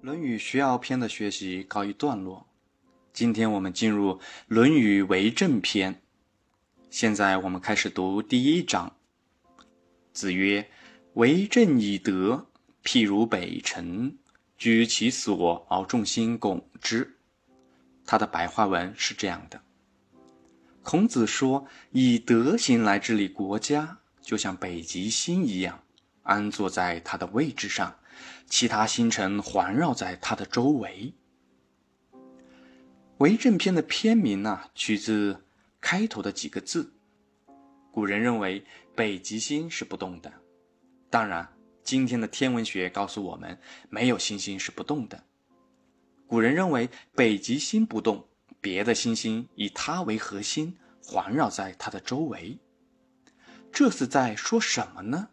《论语学而篇》的学习告一段落，今天我们进入《论语为政篇》。现在我们开始读第一章。子曰：“为政以德，譬如北辰，居其所而众星拱之。”他的白话文是这样的：孔子说，以德行来治理国家，就像北极星一样，安坐在它的位置上。其他星辰环绕在它的周围。为政篇的篇名呢，取自开头的几个字。古人认为北极星是不动的，当然，今天的天文学告诉我们，没有星星是不动的。古人认为北极星不动，别的星星以它为核心，环绕在它的周围。这是在说什么呢？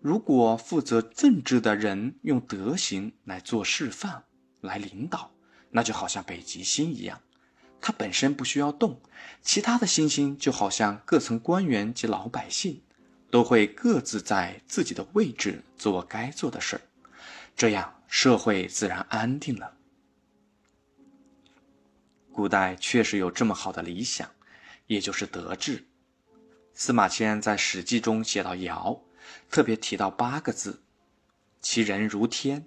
如果负责政治的人用德行来做示范、来领导，那就好像北极星一样，它本身不需要动，其他的星星就好像各层官员及老百姓，都会各自在自己的位置做该做的事儿，这样社会自然安定了。古代确实有这么好的理想，也就是德治。司马迁在《史记》中写到尧。特别提到八个字：其人如天，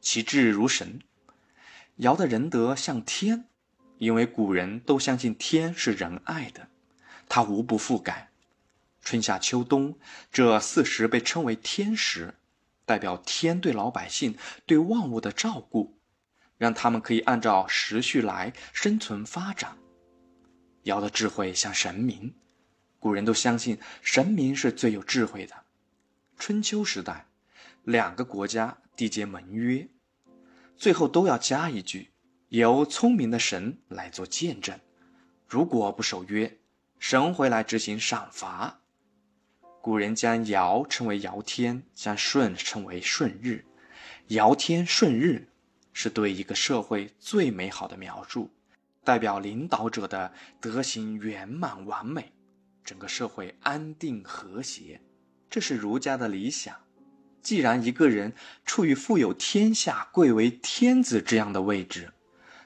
其志如神。尧的仁德像天，因为古人都相信天是仁爱的，他无不覆盖。春夏秋冬这四时被称为天时，代表天对老百姓、对万物的照顾，让他们可以按照时序来生存发展。尧的智慧像神明，古人都相信神明是最有智慧的。春秋时代，两个国家缔结盟约，最后都要加一句：由聪明的神来做见证。如果不守约，神会来执行赏罚。古人将尧称为尧天，将舜称为舜日。尧天舜日是对一个社会最美好的描述，代表领导者的德行圆满完美，整个社会安定和谐。这是儒家的理想。既然一个人处于富有天下、贵为天子这样的位置，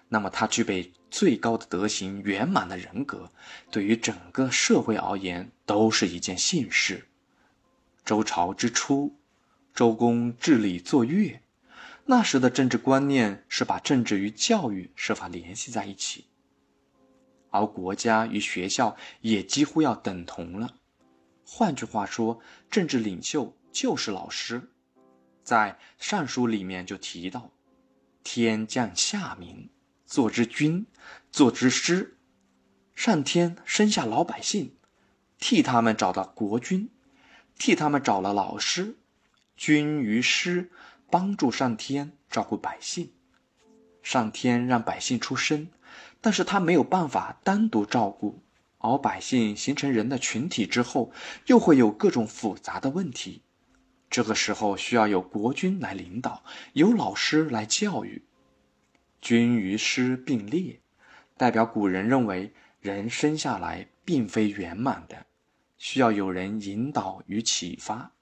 那么他具备最高的德行、圆满的人格，对于整个社会而言都是一件幸事。周朝之初，周公治理作乐，那时的政治观念是把政治与教育设法联系在一起，而国家与学校也几乎要等同了。换句话说，政治领袖就是老师。在《尚书》里面就提到：“天降下民，作之君，作之师。上天生下老百姓，替他们找到国君，替他们找了老师。君与师帮助上天照顾百姓。上天让百姓出生，但是他没有办法单独照顾。”老百姓形成人的群体之后，又会有各种复杂的问题。这个时候需要有国君来领导，有老师来教育。君与师并列，代表古人认为人生下来并非圆满的，需要有人引导与启发，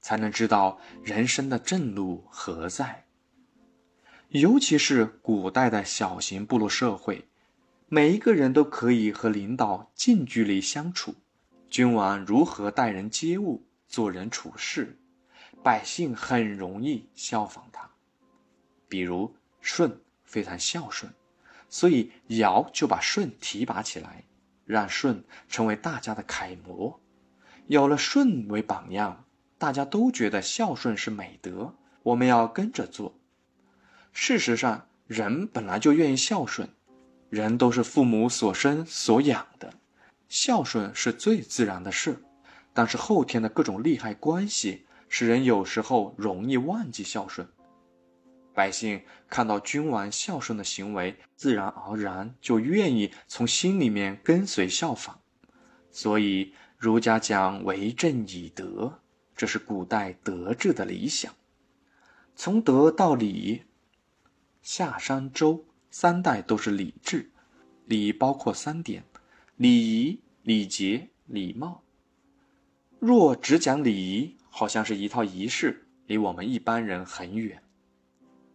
才能知道人生的正路何在。尤其是古代的小型部落社会。每一个人都可以和领导近距离相处，君王如何待人接物、做人处事，百姓很容易效仿他。比如舜非常孝顺，所以尧就把舜提拔起来，让舜成为大家的楷模。有了舜为榜样，大家都觉得孝顺是美德，我们要跟着做。事实上，人本来就愿意孝顺。人都是父母所生所养的，孝顺是最自然的事。但是后天的各种利害关系，使人有时候容易忘记孝顺。百姓看到君王孝顺的行为，自然而然就愿意从心里面跟随效仿。所以儒家讲为政以德，这是古代德治的理想。从德到礼，夏商周。三代都是礼制，礼包括三点：礼仪、礼节、礼貌。若只讲礼仪，好像是一套仪式，离我们一般人很远。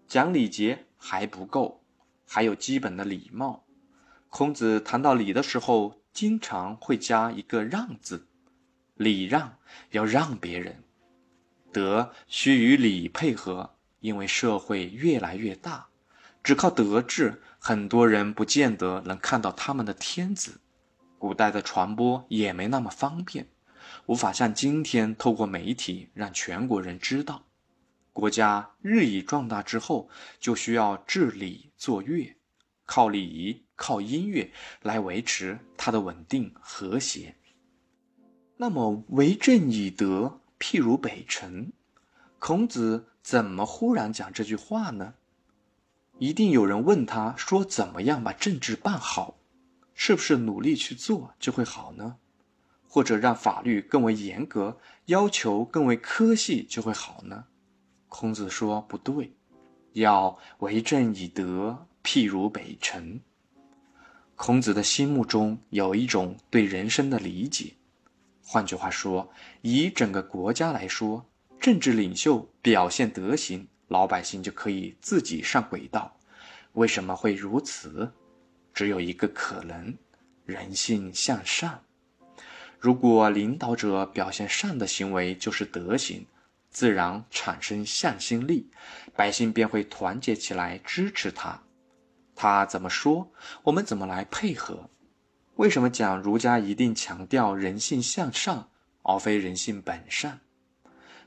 讲礼节还不够，还有基本的礼貌。孔子谈到礼的时候，经常会加一个“让”字，礼让要让别人，德需与礼配合。因为社会越来越大，只靠德治，很多人不见得能看到他们的天子。古代的传播也没那么方便，无法像今天透过媒体让全国人知道。国家日益壮大之后，就需要治理作乐，靠礼仪、靠音乐来维持它的稳定和谐。那么，为政以德，譬如北辰。孔子怎么忽然讲这句话呢？一定有人问他说：“怎么样把政治办好？是不是努力去做就会好呢？或者让法律更为严格，要求更为苛细就会好呢？”孔子说：“不对，要为政以德，譬如北辰。”孔子的心目中有一种对人生的理解，换句话说，以整个国家来说。政治领袖表现德行，老百姓就可以自己上轨道。为什么会如此？只有一个可能：人性向善。如果领导者表现善的行为就是德行，自然产生向心力，百姓便会团结起来支持他。他怎么说，我们怎么来配合？为什么讲儒家一定强调人性向上，而非人性本善？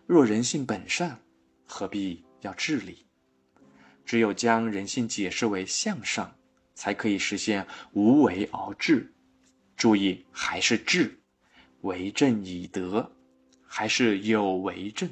若人性本善，何必要治理？只有将人性解释为向上，才可以实现无为而治。注意，还是治，为政以德，还是有为政。